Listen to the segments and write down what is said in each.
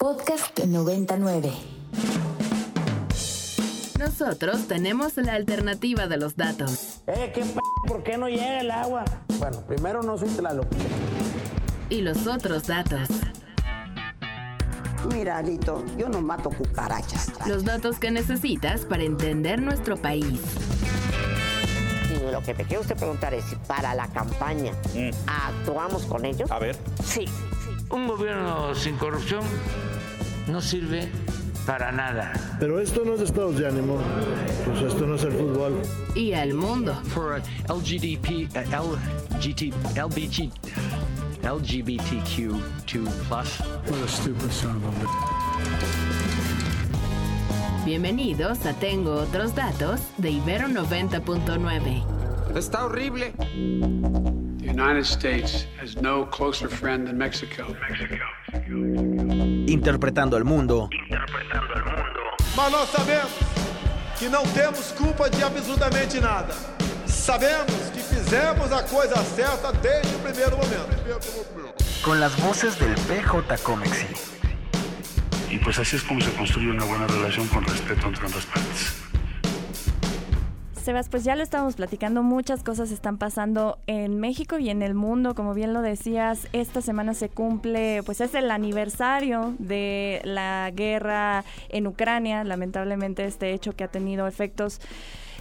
Podcast 99. Nosotros tenemos la alternativa de los datos. Eh, ¿qué p ¿Por qué no llega el agua? Bueno, primero no soy Tlaloc. Y los otros datos. Mira, Alito, yo no mato cucarachas. Los datos que necesitas para entender nuestro país. Y lo que me quiere usted preguntar es si para la campaña actuamos con ellos. A ver. Sí. Un gobierno sin corrupción no sirve para nada. Pero esto no es estados de ánimo, pues esto no es el fútbol. Y al mundo. For LGDP, uh, LGT, LBG, LGBTQ2+. What a stupid son of a Bienvenidos a Tengo otros datos de Ibero 90.9. Está horrible. The United States has no closer friend than Mexico. Interpretando el mundo. Mas nós sabemos que não temos culpa de absolutamente nada. Sabemos que fizemos a coisa certa desde o primeiro momento. Con las voces del PJ Comexi. Y pues así es como se construye una buena relación con respeto entre ambas partes. Pues ya lo estábamos platicando, muchas cosas están pasando en México y en el mundo, como bien lo decías, esta semana se cumple, pues es el aniversario de la guerra en Ucrania, lamentablemente este hecho que ha tenido efectos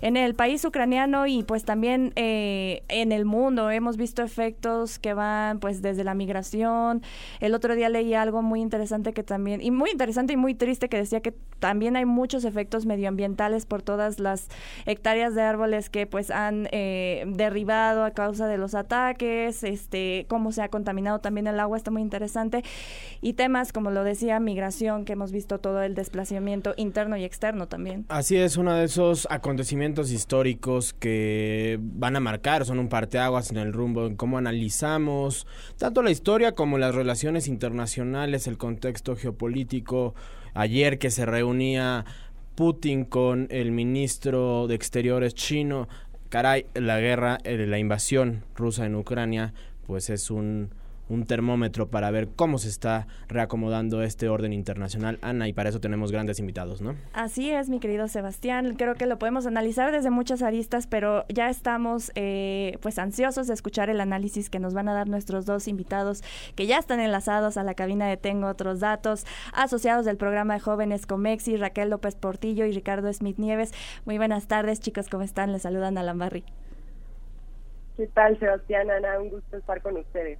en el país ucraniano y pues también eh, en el mundo hemos visto efectos que van pues desde la migración. El otro día leí algo muy interesante que también, y muy interesante y muy triste que decía que también hay muchos efectos medioambientales por todas las hectáreas de árboles que pues han eh, derribado a causa de los ataques, este, cómo se ha contaminado también el agua, está muy interesante. Y temas como lo decía, migración, que hemos visto todo el desplazamiento interno y externo también. Así es, uno de esos acontecimientos históricos que van a marcar, son un parteaguas en el rumbo en cómo analizamos tanto la historia como las relaciones internacionales, el contexto geopolítico. Ayer que se reunía Putin con el ministro de Exteriores chino, caray, la guerra, eh, la invasión rusa en Ucrania, pues es un un termómetro para ver cómo se está reacomodando este orden internacional, Ana, y para eso tenemos grandes invitados, ¿no? Así es, mi querido Sebastián. Creo que lo podemos analizar desde muchas aristas, pero ya estamos eh, pues ansiosos de escuchar el análisis que nos van a dar nuestros dos invitados que ya están enlazados a la cabina de Tengo Otros Datos, asociados del programa de jóvenes Comexi, Raquel López Portillo y Ricardo Smith Nieves. Muy buenas tardes, chicos, ¿cómo están? Les saludan a Lambarri. ¿Qué tal, Sebastián, Ana? Un gusto estar con ustedes.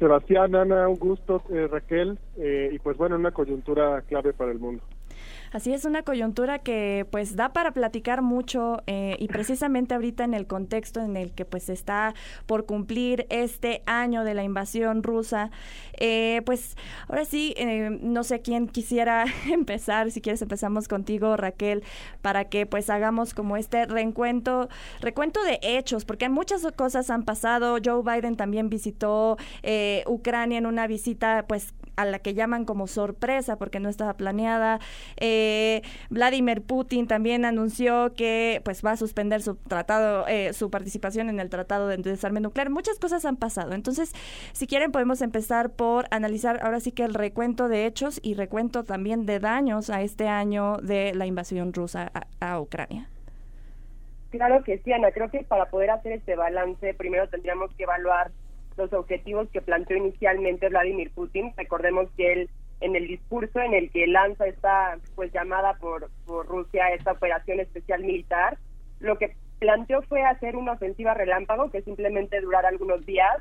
Sebastián, Ana, un gusto, eh, Raquel, eh, y pues bueno, una coyuntura clave para el mundo. Así es una coyuntura que pues da para platicar mucho eh, y precisamente ahorita en el contexto en el que pues está por cumplir este año de la invasión rusa, eh, pues ahora sí, eh, no sé quién quisiera empezar, si quieres empezamos contigo Raquel, para que pues hagamos como este reencuentro, recuento de hechos, porque muchas cosas han pasado, Joe Biden también visitó Ucrania en una visita pues a la que llaman como sorpresa porque no estaba planeada. Eh, Vladimir Putin también anunció que pues va a suspender su tratado, eh, su participación en el tratado de desarme nuclear. Muchas cosas han pasado. Entonces, si quieren podemos empezar por analizar ahora sí que el recuento de hechos y recuento también de daños a este año de la invasión rusa a, a Ucrania. Claro que sí, Ana. Creo que para poder hacer este balance, primero tendríamos que evaluar los objetivos que planteó inicialmente Vladimir Putin. Recordemos que él en el discurso en el que lanza esta pues llamada por, Rusia esta operación especial militar, lo que planteó fue hacer una ofensiva relámpago que simplemente durara algunos días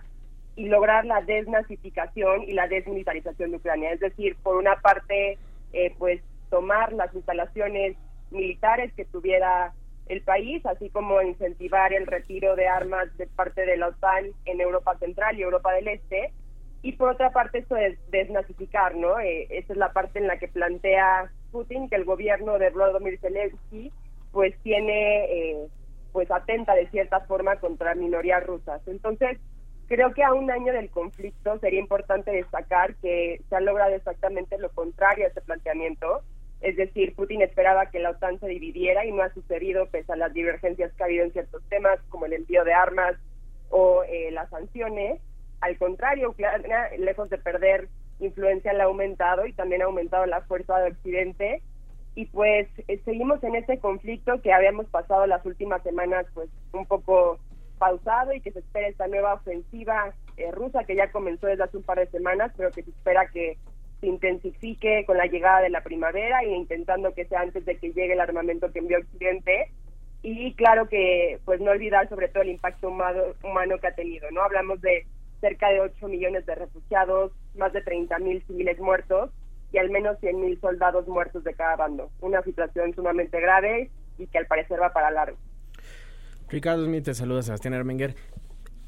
y lograr la desnazificación y la desmilitarización de Ucrania. Es decir, por una parte, eh, pues tomar las instalaciones militares que tuviera el país, así como incentivar el retiro de armas de parte de la OTAN en Europa Central y Europa del Este. Y por otra parte, esto es desnazificar, ¿no? Eh, esa es la parte en la que plantea Putin que el gobierno de Vladimir Zelensky pues tiene, eh, pues atenta de cierta forma contra minorías rusas. Entonces, creo que a un año del conflicto sería importante destacar que se ha logrado exactamente lo contrario a ese planteamiento es decir, Putin esperaba que la OTAN se dividiera y no ha sucedido pese a las divergencias que ha habido en ciertos temas como el envío de armas o eh, las sanciones. Al contrario, Ucrania, lejos de perder influencia le ha aumentado y también ha aumentado la fuerza de Occidente. Y pues eh, seguimos en este conflicto que habíamos pasado las últimas semanas pues un poco pausado y que se espera esta nueva ofensiva eh, rusa que ya comenzó desde hace un par de semanas, pero que se espera que se intensifique con la llegada de la primavera e intentando que sea antes de que llegue el armamento que envió Occidente y claro que pues no olvidar sobre todo el impacto humano, humano que ha tenido, ¿no? Hablamos de cerca de 8 millones de refugiados, más de 30 mil civiles muertos y al menos 100 mil soldados muertos de cada bando. Una situación sumamente grave y que al parecer va para largo. Ricardo Smith te saluda, Sebastián Ermenger.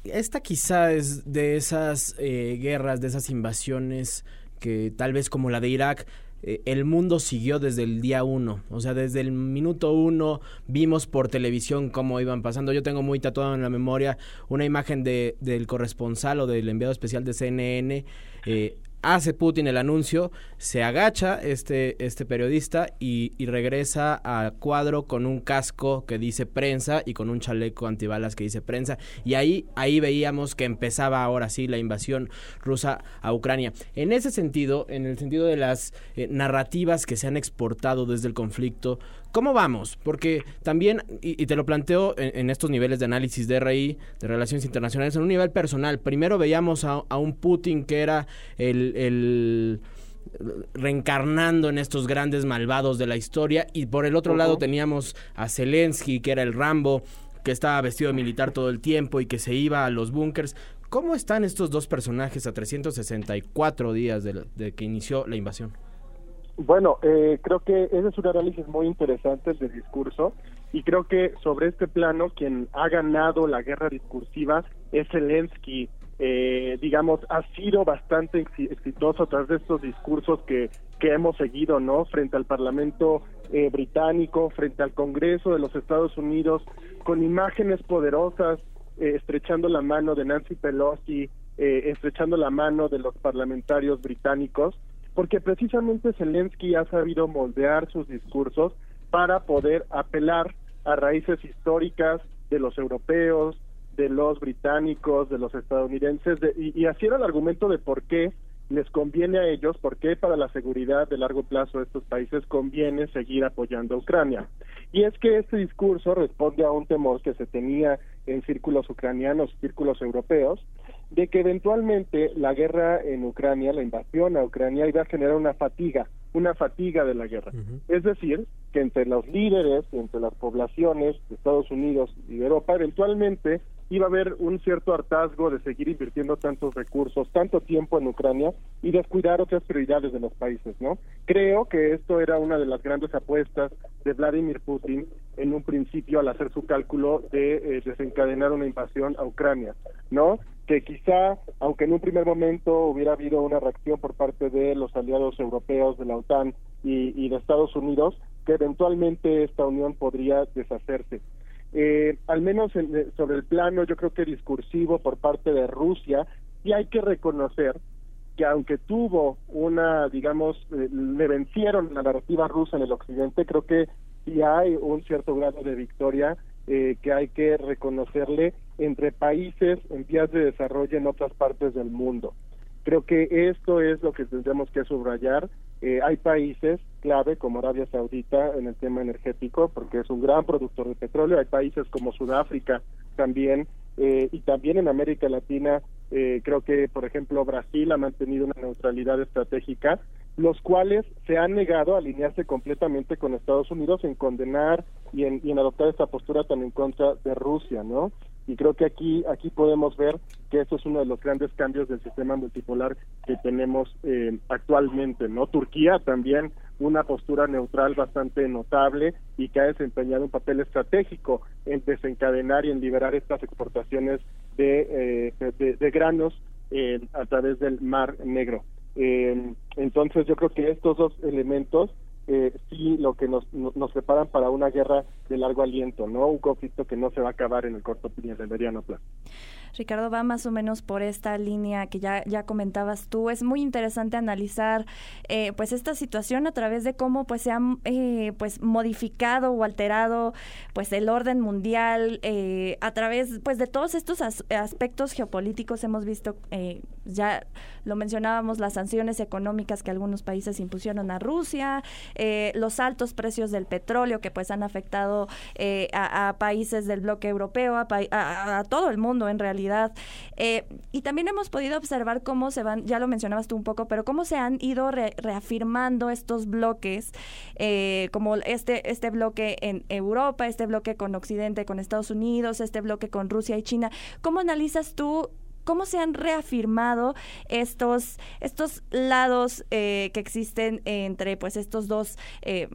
Esta quizá es de esas eh, guerras, de esas invasiones que tal vez como la de Irak, eh, el mundo siguió desde el día uno. O sea, desde el minuto uno vimos por televisión cómo iban pasando. Yo tengo muy tatuado en la memoria una imagen de, del corresponsal o del enviado especial de CNN eh, hace Putin el anuncio, se agacha este, este periodista y, regresa a cuadro con un casco que dice prensa y con un chaleco antibalas que dice prensa. Y ahí, ahí veíamos que empezaba ahora sí la invasión rusa a Ucrania. En ese sentido, en el sentido de las eh, narrativas que se han exportado desde el conflicto, ¿Cómo vamos? Porque también, y, te lo planteo en, estos niveles de análisis de RI, de relaciones internacionales, en un nivel personal. Primero veíamos a, un Putin que era el, reencarnando en estos grandes malvados de la historia y por el otro lado teníamos a Zelensky que era el Rambo que estaba vestido de militar todo el tiempo y que se iba a los búnkers. ¿Cómo están estos dos personajes a 364 días de que inició la invasión? Bueno, eh, creo que ese es un análisis muy interesante del discurso y creo que sobre este plano quien ha ganado la guerra discursiva es Zelensky. Eh, digamos, ha sido bastante exitoso a través de estos discursos que, que hemos seguido, ¿no? Frente al Parlamento eh, británico, frente al Congreso de los Estados Unidos, con imágenes poderosas, estrechando la mano de Nancy Pelosi, estrechando la mano de los parlamentarios británicos porque precisamente Zelensky ha sabido moldear sus discursos para poder apelar a raíces históricas de los europeos, de los británicos, de los estadounidenses, y, y así era el argumento de por qué les conviene a ellos, por qué para la seguridad de largo plazo de estos países conviene seguir apoyando a Ucrania. Y es que este discurso responde a un temor que se tenía en círculos ucranianos, círculos europeos, de que eventualmente la guerra en Ucrania, la invasión a Ucrania, iba a generar una fatiga, una fatiga de la guerra. Es decir, que entre los líderes, entre las poblaciones de Estados Unidos y de Europa, eventualmente iba a haber un cierto hartazgo de seguir invirtiendo tantos recursos, tanto tiempo en Ucrania y descuidar otras prioridades de los países, ¿no? Creo que esto era una de las grandes apuestas de Vladimir Putin en un principio al hacer su cálculo de eh, desencadenar una invasión a Ucrania, ¿no? Que quizá, aunque en un primer momento hubiera habido una reacción por parte de los aliados europeos de la OTAN y, y de Estados Unidos, que eventualmente esta unión podría deshacerse. Eh, al menos eh, sobre el plano, yo creo que discursivo por parte de Rusia, y hay que reconocer que aunque tuvo una, digamos, eh, le vencieron la narrativa rusa en el occidente, creo que sí hay un cierto grado de victoria que hay que reconocerle entre países en vías de desarrollo en otras partes del mundo. Creo que esto es lo que tendremos que subrayar eh, hay países clave como Arabia Saudita en el tema energético, porque es un gran productor de petróleo. Hay países como Sudáfrica también, eh, y también en América Latina, eh, creo que, por ejemplo, Brasil ha mantenido una neutralidad estratégica, los cuales se han negado a alinearse completamente con Estados Unidos en condenar y en, y en adoptar esta postura tan en contra de Rusia, ¿no? Y creo que aquí aquí podemos ver que esto es uno de los grandes cambios del sistema multipolar que tenemos eh, actualmente no Turquía también una postura neutral bastante notable y que ha desempeñado un papel estratégico en desencadenar y en liberar estas exportaciones de, eh, de, granos eh, a través del Mar Negro. entonces yo creo que estos dos elementos eh, sí lo que nos, nos preparan para una guerra de largo aliento, ¿no? Un conflicto que no se va a acabar en el corto y en el mediano plazo. Ricardo, va más o menos por esta línea que ya, ya comentabas tú. Es muy interesante analizar eh, pues esta situación a través de cómo pues se ha eh, pues modificado o alterado pues el orden mundial eh, a través pues de todos estos aspectos geopolíticos hemos visto ya lo mencionábamos las sanciones económicas que algunos países impusieron a Rusia, los altos precios del petróleo que pues han afectado a, países del bloque europeo, a, a todo el mundo en realidad eh, y también hemos podido observar cómo se van, ya lo mencionabas tú un poco, pero cómo se han ido reafirmando estos bloques, eh, como este, este bloque en Europa, este bloque con Occidente, con Estados Unidos, este bloque con Rusia y China. ¿Cómo analizas tú cómo se han reafirmado estos, estos lados eh, que existen entre pues estos dos, eh,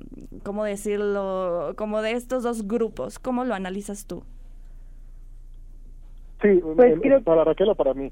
¿cómo decirlo? Como de estos dos grupos. ¿Cómo lo analizas tú? Sí, pues para Raquel o para mí.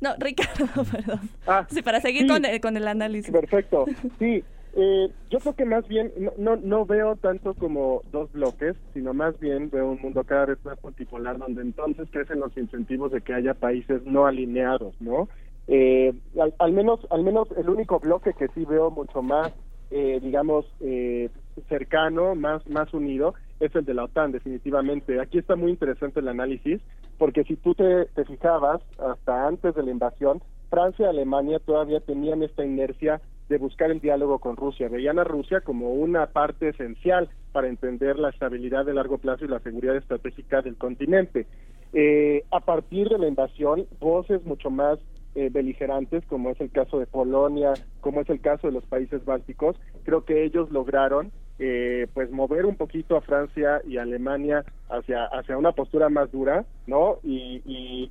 No, Ricardo, perdón. Ah, sí, para seguir con, el, con el análisis. Perfecto. Sí, eh, yo creo que más bien no, no, no veo tanto como dos bloques, sino más bien veo un mundo cada vez más multipolar donde entonces crecen los incentivos de que haya países no alineados, ¿no? Eh, al, menos al menos el único bloque que sí veo mucho más eh, digamos eh, cercano más más unido es el de la OTAN, definitivamente. Aquí está muy interesante el análisis, porque si tú te, fijabas, hasta antes de la invasión, Francia y Alemania todavía tenían esta inercia de buscar el diálogo con Rusia. Veían a Rusia como una parte esencial para entender la estabilidad de largo plazo y la seguridad estratégica del continente. Eh, a partir de la invasión, voces mucho más eh, beligerantes, como es el caso de Polonia, como es el caso de los países bálticos, creo que ellos lograron eh, pues mover un poquito a Francia y Alemania hacia hacia una postura más dura, ¿no? Y,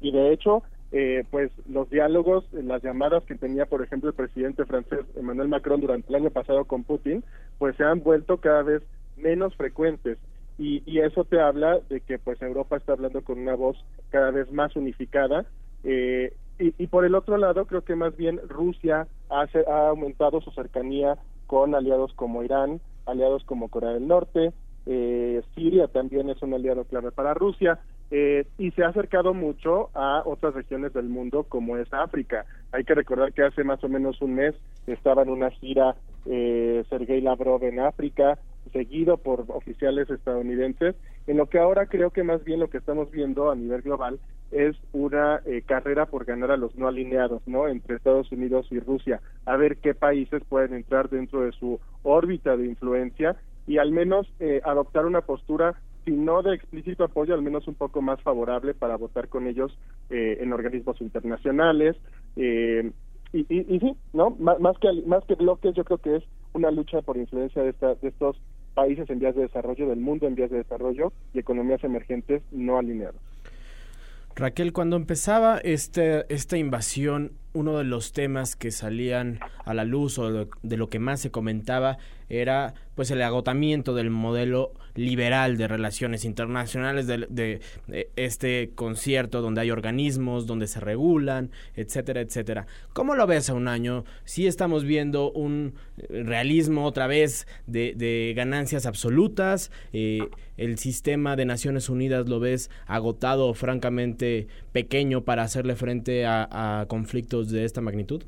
y, de hecho, eh, pues los diálogos, las llamadas que tenía, por ejemplo, el presidente francés Emmanuel Macron durante el año pasado con Putin, pues se han vuelto cada vez menos frecuentes. Y, y eso te habla de que pues Europa está hablando con una voz cada vez más unificada. Eh, y, y, por el otro lado, creo que más bien Rusia ha, ha aumentado su cercanía con aliados como Irán, aliados como Corea del Norte, eh, Siria también es un aliado clave para Rusia eh, y se ha acercado mucho a otras regiones del mundo como es África. Hay que recordar que hace más o menos un mes estaba en una gira eh, Sergei Lavrov en África, seguido por oficiales estadounidenses, en lo que ahora creo que más bien lo que estamos viendo a nivel global es una eh, carrera por ganar a los no alineados, ¿no? Entre Estados Unidos y Rusia, a ver qué países pueden entrar dentro de su órbita de influencia y al menos eh, adoptar una postura, si no de explícito apoyo, al menos un poco más favorable para votar con ellos eh, en organismos internacionales. y, y, sí, ¿no? más, que, más que bloques, yo creo que es una lucha por influencia de, esta, de estos países en vías de desarrollo, del mundo en vías de desarrollo y economías emergentes no alineadas. Raquel, cuando empezaba este, esta invasión, uno de los temas que salían a la luz o de lo que más se comentaba era pues el agotamiento del modelo liberal de relaciones internacionales de, este concierto donde hay organismos, donde se regulan, etcétera, etcétera. ¿Cómo lo ves a un año? Si estamos viendo un realismo otra vez de, ganancias absolutas, eh, el sistema de Naciones Unidas lo ves agotado francamente pequeño para hacerle frente a conflictos de esta magnitud.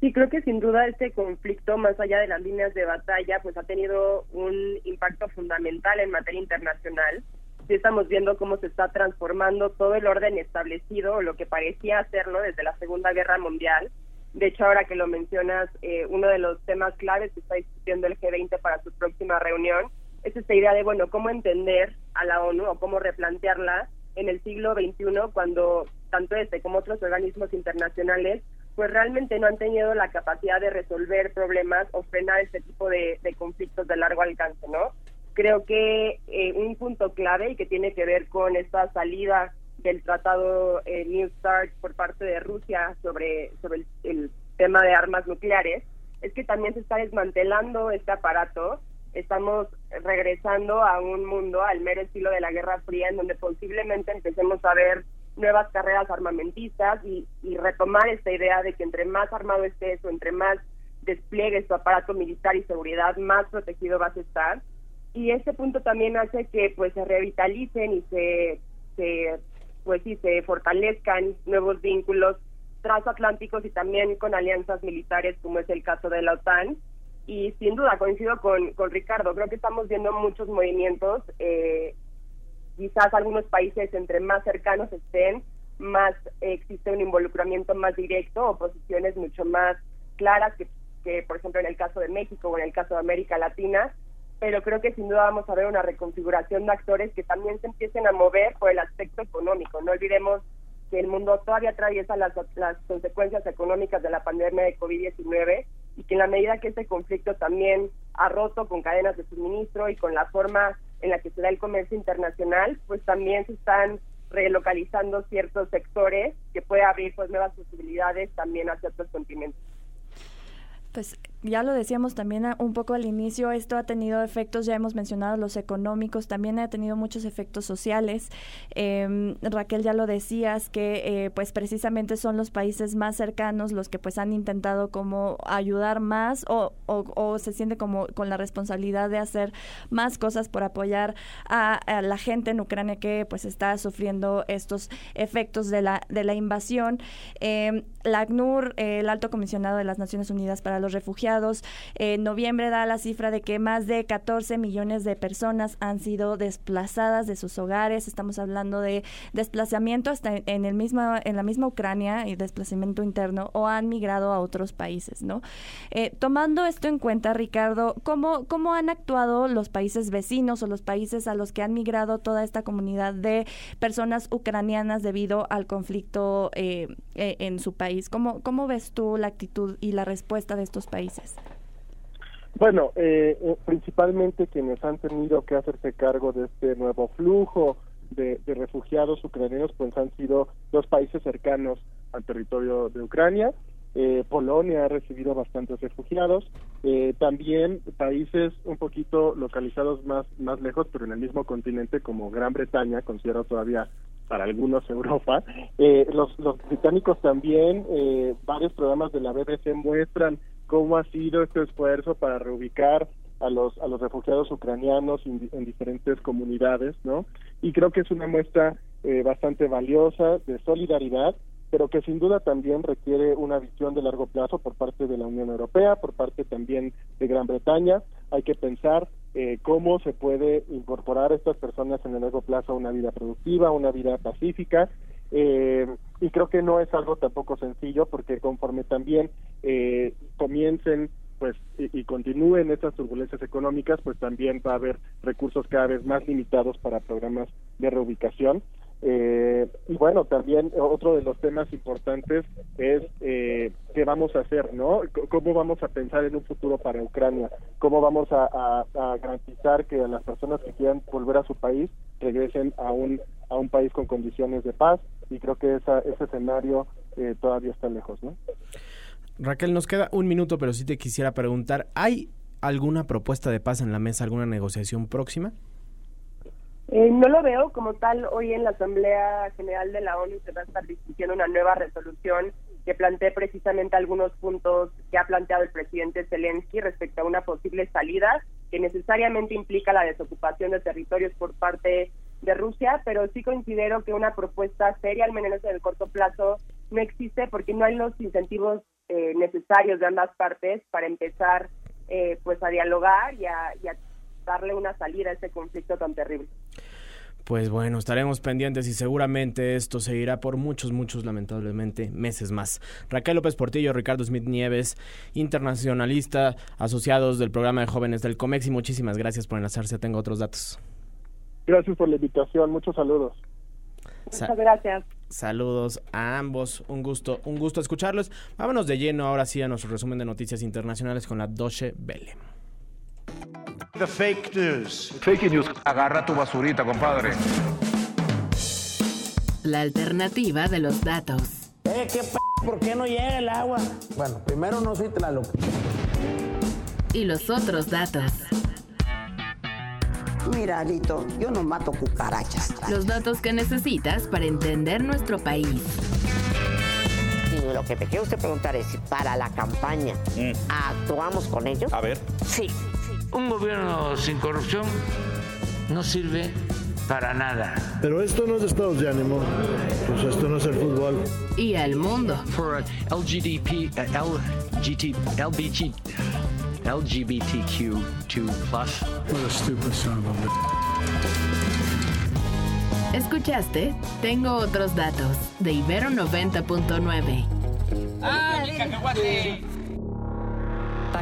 Sí, creo que sin duda este conflicto, más allá de las líneas de batalla, pues ha tenido un impacto fundamental en materia internacional. Sí estamos viendo cómo se está transformando todo el orden establecido, lo que parecía hacerlo desde la Segunda Guerra Mundial. De hecho, ahora que lo mencionas, eh, uno de los temas claves que está discutiendo el G20 para su próxima reunión es esta idea de, bueno, cómo entender a la ONU o cómo replantearla en el siglo XXI cuando tanto este como otros organismos internacionales pues realmente no han tenido la capacidad de resolver problemas o frenar este tipo de, conflictos de largo alcance, ¿no? Creo que eh, un punto clave y que tiene que ver con esta salida del tratado eh, New START por parte de Rusia sobre, sobre el, tema de armas nucleares es que también se está desmantelando este aparato estamos regresando a un mundo al mero estilo de la Guerra Fría, en donde posiblemente empecemos a ver nuevas carreras armamentistas y, retomar esta idea de que entre más armado estés o entre más despliegue tu aparato militar y seguridad, más protegido vas a estar. Y este punto también hace que pues se revitalicen y se, se pues sí, se fortalezcan nuevos vínculos transatlánticos y también con alianzas militares, como es el caso de la OTAN. Y sin duda, coincido con, con Ricardo, creo que estamos viendo muchos movimientos, eh, quizás algunos países entre más cercanos estén, más existe un involucramiento más directo o posiciones mucho más claras que, que, por ejemplo, en el caso de México o en el caso de América Latina, pero creo que sin duda vamos a ver una reconfiguración de actores que también se empiecen a mover por el aspecto económico. No olvidemos que el mundo todavía atraviesa las, las consecuencias económicas de la pandemia de COVID-19 y que en la medida que este conflicto también ha roto con cadenas de suministro y con la forma en la que se da el comercio internacional, pues también se están relocalizando ciertos sectores que puede abrir pues nuevas posibilidades también hacia otros continentes. Pues ya lo decíamos también un poco al inicio, esto ha tenido efectos, ya hemos mencionado los económicos, también ha tenido muchos efectos sociales. Eh, Raquel, ya lo decías, que eh, pues precisamente son los países más cercanos los que pues han intentado como ayudar más o, se siente como con la responsabilidad de hacer más cosas por apoyar a, la gente en Ucrania que pues está sufriendo estos efectos de la, de la invasión. Eh, la ACNUR, el Alto Comisionado de las Naciones Unidas para los Refugiados, en noviembre da la cifra de que más de 14 millones de personas han sido desplazadas de sus hogares. Estamos hablando de desplazamiento hasta en el mismo, en la misma Ucrania y desplazamiento interno o han migrado a otros países, ¿no? Eh, tomando esto en cuenta, Ricardo, ¿cómo, ¿cómo han actuado los países vecinos o los países a los que han migrado toda esta comunidad de personas ucranianas debido al conflicto eh, eh, en su país? ¿Cómo, ¿Cómo ves tú la actitud y la respuesta de estos países? Bueno, eh, eh, principalmente quienes han tenido que hacerse cargo de este nuevo flujo de, refugiados ucranianos, pues han sido dos países cercanos al territorio de Ucrania. Eh, Polonia ha recibido bastantes refugiados, eh, también países un poquito localizados más más lejos, pero en el mismo continente como Gran Bretaña, considero todavía para algunos Europa. Eh, los, los británicos también, varios programas de la BBC muestran cómo ha sido este esfuerzo para reubicar a los a los refugiados ucranianos en, en diferentes comunidades, ¿no? Y creo que es una muestra eh, bastante valiosa de solidaridad, pero que sin duda también requiere una visión de largo plazo por parte de la Unión Europea, por parte también de Gran Bretaña. Hay que pensar eh, cómo se puede incorporar a estas personas en el largo plazo a una vida productiva, una vida pacífica, eh, y creo que no es algo tampoco sencillo porque conforme también eh, comiencen pues y, y, continúen estas turbulencias económicas pues también va a haber recursos cada vez más limitados para programas de reubicación. Eh, y bueno también otro de los temas importantes es eh, qué vamos a hacer no cómo vamos a pensar en un futuro para Ucrania. Cómo vamos a, a, a garantizar que las personas que quieran volver a su país regresen a un a un país con condiciones de paz y creo que esa, ese escenario eh, todavía está lejos, ¿no? Raquel, nos queda un minuto, pero sí te quisiera preguntar, ¿hay alguna propuesta de paz en la mesa, alguna negociación próxima? Eh, no lo veo como tal. Hoy en la Asamblea General de la ONU se va a estar discutiendo una nueva resolución que plantee precisamente algunos puntos que ha planteado el presidente Zelensky respecto a una posible salida que necesariamente implica la desocupación de territorios por parte de Rusia, pero sí considero que una propuesta seria, al menos en el corto plazo, no existe porque no hay los incentivos eh, necesarios de ambas partes para empezar eh, pues a dialogar y a, y a darle una salida a este conflicto tan terrible. Pues bueno, estaremos pendientes y seguramente esto seguirá por muchos, muchos, lamentablemente, meses más. Raquel López Portillo, Ricardo Smith Nieves, internacionalista, asociados del programa de jóvenes del COMEX y muchísimas gracias por enlazarse. Tengo otros datos. Gracias por la invitación, muchos saludos. Muchas gracias. Saludos a ambos, un gusto, un gusto escucharlos. Vámonos de lleno ahora sí a nuestro resumen de noticias internacionales con la Deutsche Welle. The fake news. Fake news. Agarra tu basurita, compadre. La alternativa de los datos. Eh, ¿qué p ¿Por qué no llega el agua? Bueno, primero no soy Tlaloc. Y los otros datos. Mira, Alito, yo no mato cucarachas. Los datos que necesitas para entender nuestro país. Y lo que te quiero usted preguntar es si para la campaña mm. actuamos con ellos. A ver. Sí. Un gobierno sin corrupción no sirve para nada. Pero esto no es estados de ánimo. Pues esto no es el fútbol. Y el mundo. For uh, LGDP, uh, LGT, LBG, LGBTQ2 plus. What a stupid son of a ¿Escuchaste? Tengo otros datos de Ibero 90.9.